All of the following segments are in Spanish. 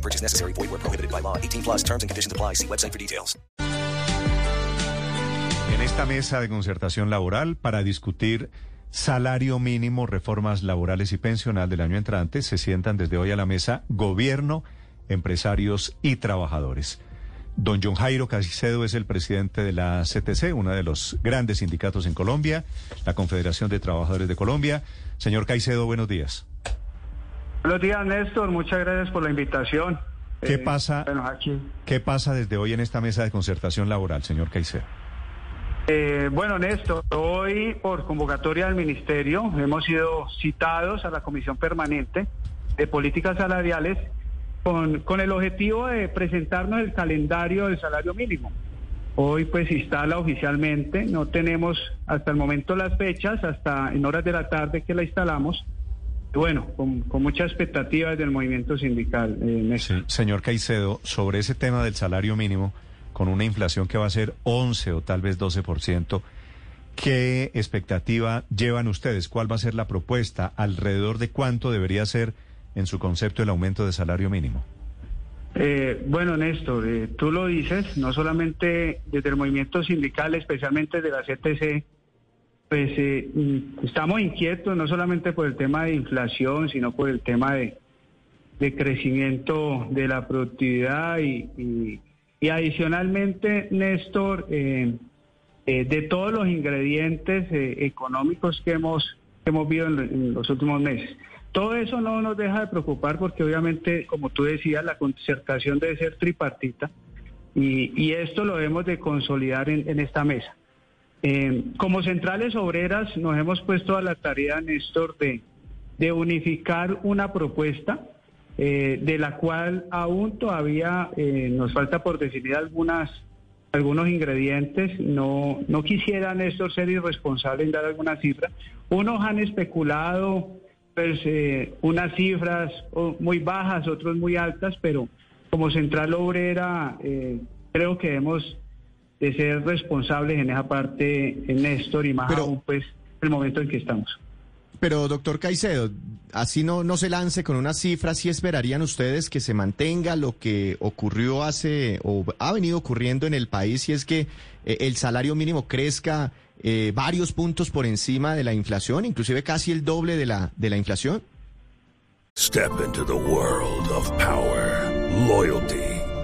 No purchase necessary. Void where prohibited by law. 18 plus terms and conditions apply. See website for details. En esta mesa de concertación laboral para discutir salario mínimo, reformas laborales y pensional del año entrante, se sientan desde hoy a la mesa gobierno, empresarios y trabajadores. Don John Jairo Caicedo es el presidente de la CTC, uno de los grandes sindicatos en Colombia, la Confederación de Trabajadores de Colombia. Señor Caicedo, buenos días. Buenos días, Néstor. Muchas gracias por la invitación. ¿Qué Eh, pasa? Bueno, aquí. ¿Qué pasa desde hoy en esta mesa de concertación laboral, señor Caicedo? Eh, bueno, Néstor, hoy por convocatoria del Ministerio hemos sido citados a la Comisión Permanente de Políticas Salariales con, con el objetivo de presentarnos el calendario del salario mínimo. Hoy pues instala oficialmente, no tenemos hasta el momento las fechas, hasta en horas de la tarde que la instalamos. Bueno, con, con mucha expectativa desde el movimiento sindical, eh, Néstor. Sí, señor Caicedo, sobre ese tema del salario mínimo, con una inflación que va a ser 11 o tal vez 12%, ¿qué expectativa llevan ustedes? ¿Cuál va a ser la propuesta? ¿Alrededor de cuánto debería ser, en su concepto, el aumento de salario mínimo? Eh, bueno, Néstor, eh, tú lo dices, no solamente desde el movimiento sindical, especialmente de la CTC, pues eh, estamos inquietos no solamente por el tema de inflación, sino por el tema de, de crecimiento de la productividad y, y- adicionalmente, Néstor, eh, eh, de todos los ingredientes eh, económicos que hemos, que hemos visto en, lo- en los últimos meses. Todo eso no nos deja de preocupar porque obviamente, como tú decías, la concertación debe ser tripartita y, y esto lo debemos de consolidar en esta mesa. Eh, como centrales obreras nos hemos puesto a la tarea, Néstor, de, de unificar una propuesta eh, de la cual aún todavía eh, nos falta por definir algunas algunos ingredientes. No, no quisiera, Néstor, ser irresponsable en dar alguna cifra. Unos han especulado pues, unas cifras muy bajas, otros muy altas, pero como central obrera creo que debemos de ser responsables en esa parte, eh, Néstor, y más Pero- aún pues el momento en que estamos. Pero, doctor Caicedo, así no, no se lance con unas cifras, ¿sí esperarían ustedes que se mantenga lo que ocurrió hace o ha venido ocurriendo en el país y es que eh, el salario mínimo crezca eh, varios puntos por encima de la inflación, inclusive casi el doble de la, de la inflación? Step into the world of power, loyalty,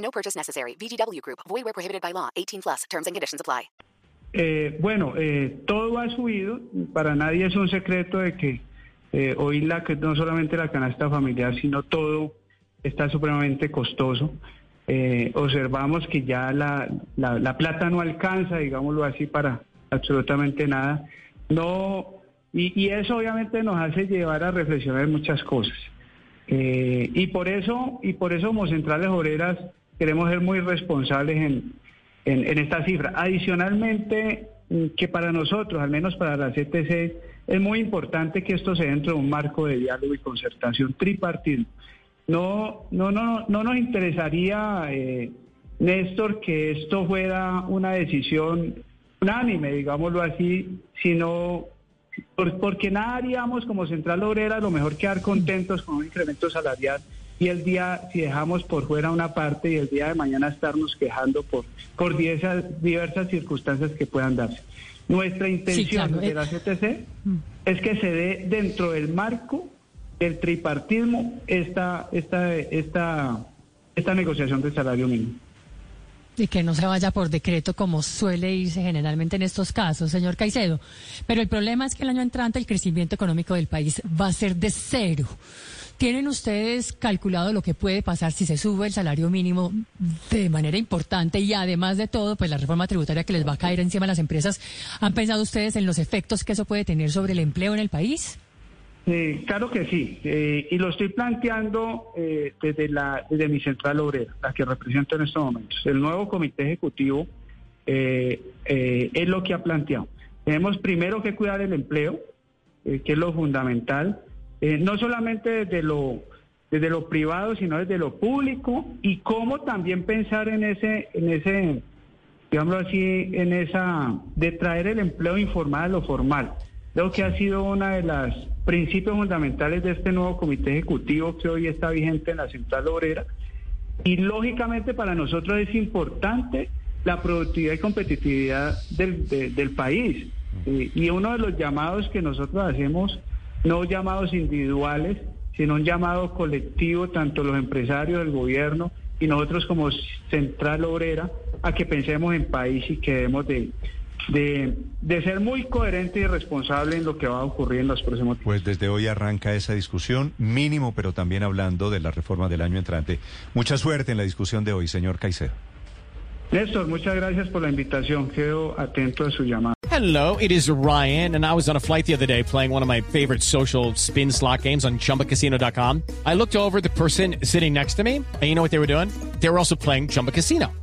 No purchase necessary. VGW Group. Void where prohibited by law. 18 plus. Terms and conditions apply. Eh, bueno, eh, todo ha subido. Para nadie es un secreto de que eh, hoy la, no solamente la canasta familiar, sino todo está supremamente costoso. Eh, observamos que ya la, la, la plata no alcanza, digámoslo así, para absolutamente nada. No, y, eso obviamente nos hace llevar a reflexionar muchas cosas. Y por eso, y por eso como centrales obreras queremos ser muy responsables en, en, en esta cifra. Adicionalmente, mm, que para nosotros, al menos para la CTC, es muy importante que esto se dentro de un marco de diálogo y concertación tripartito. No, no, no, no nos interesaría, eh, Néstor, que esto fuera una decisión unánime, digámoslo así, sino por- porque nada haríamos como Central Obrera, lo mejor quedar contentos con un incremento salarial y el día, si dejamos por fuera una parte y el día de mañana estarnos quejando por, por diversas, diversas circunstancias que puedan darse. Nuestra intención claro, de eh. la CTC es que se dé dentro del marco del tripartismo esta, esta, esta, esta negociación del salario mínimo. Y que no se vaya por decreto como suele irse generalmente en estos casos, señor Caicedo. Pero el problema es que el año entrante el crecimiento económico del país va a ser de cero. ¿Tienen ustedes calculado lo que puede pasar si se sube el salario mínimo de manera importante y además de todo, pues la reforma tributaria que les va a caer encima a las empresas? ¿Han pensado ustedes en los efectos que eso puede tener sobre el empleo en el país? Eh, claro que sí, eh, y lo estoy planteando eh, desde, la, desde mi central obrera, la que represento en estos momentos. El nuevo comité ejecutivo eh, eh, es lo que ha planteado. Tenemos primero que cuidar el empleo, que es lo fundamental, no solamente desde lo, desde lo privado, sino desde lo público, y cómo también pensar en ese, en ese, digámoslo así, en esa, de traer el empleo informal a lo formal. Creo que ha sido uno de los principios fundamentales de este nuevo comité ejecutivo que hoy está vigente en la Central Obrera. Y lógicamente para nosotros es importante la productividad y competitividad del, de- del país. Y uno de los llamados que nosotros hacemos, no llamados individuales, sino un llamado colectivo, tanto los empresarios, el gobierno y nosotros como Central Obrera, a que pensemos en país y que debemos de, de, de ser muy coherente y responsable en lo que va a ocurrir en los próximos tiempos. Pues desde hoy arranca esa discusión, mínimo, pero también hablando de la reforma del año entrante. Mucha suerte en la discusión de hoy, señor Caicedo. Néstor, muchas gracias por la invitación. Quedo atento a su llamada. Hello, it is Ryan, and I was on a flight the other day playing one of my favorite social spin slot games on chumbacasino.com. I looked over at the person sitting next to me, and you know what they were doing? They were also playing Chumba Casino.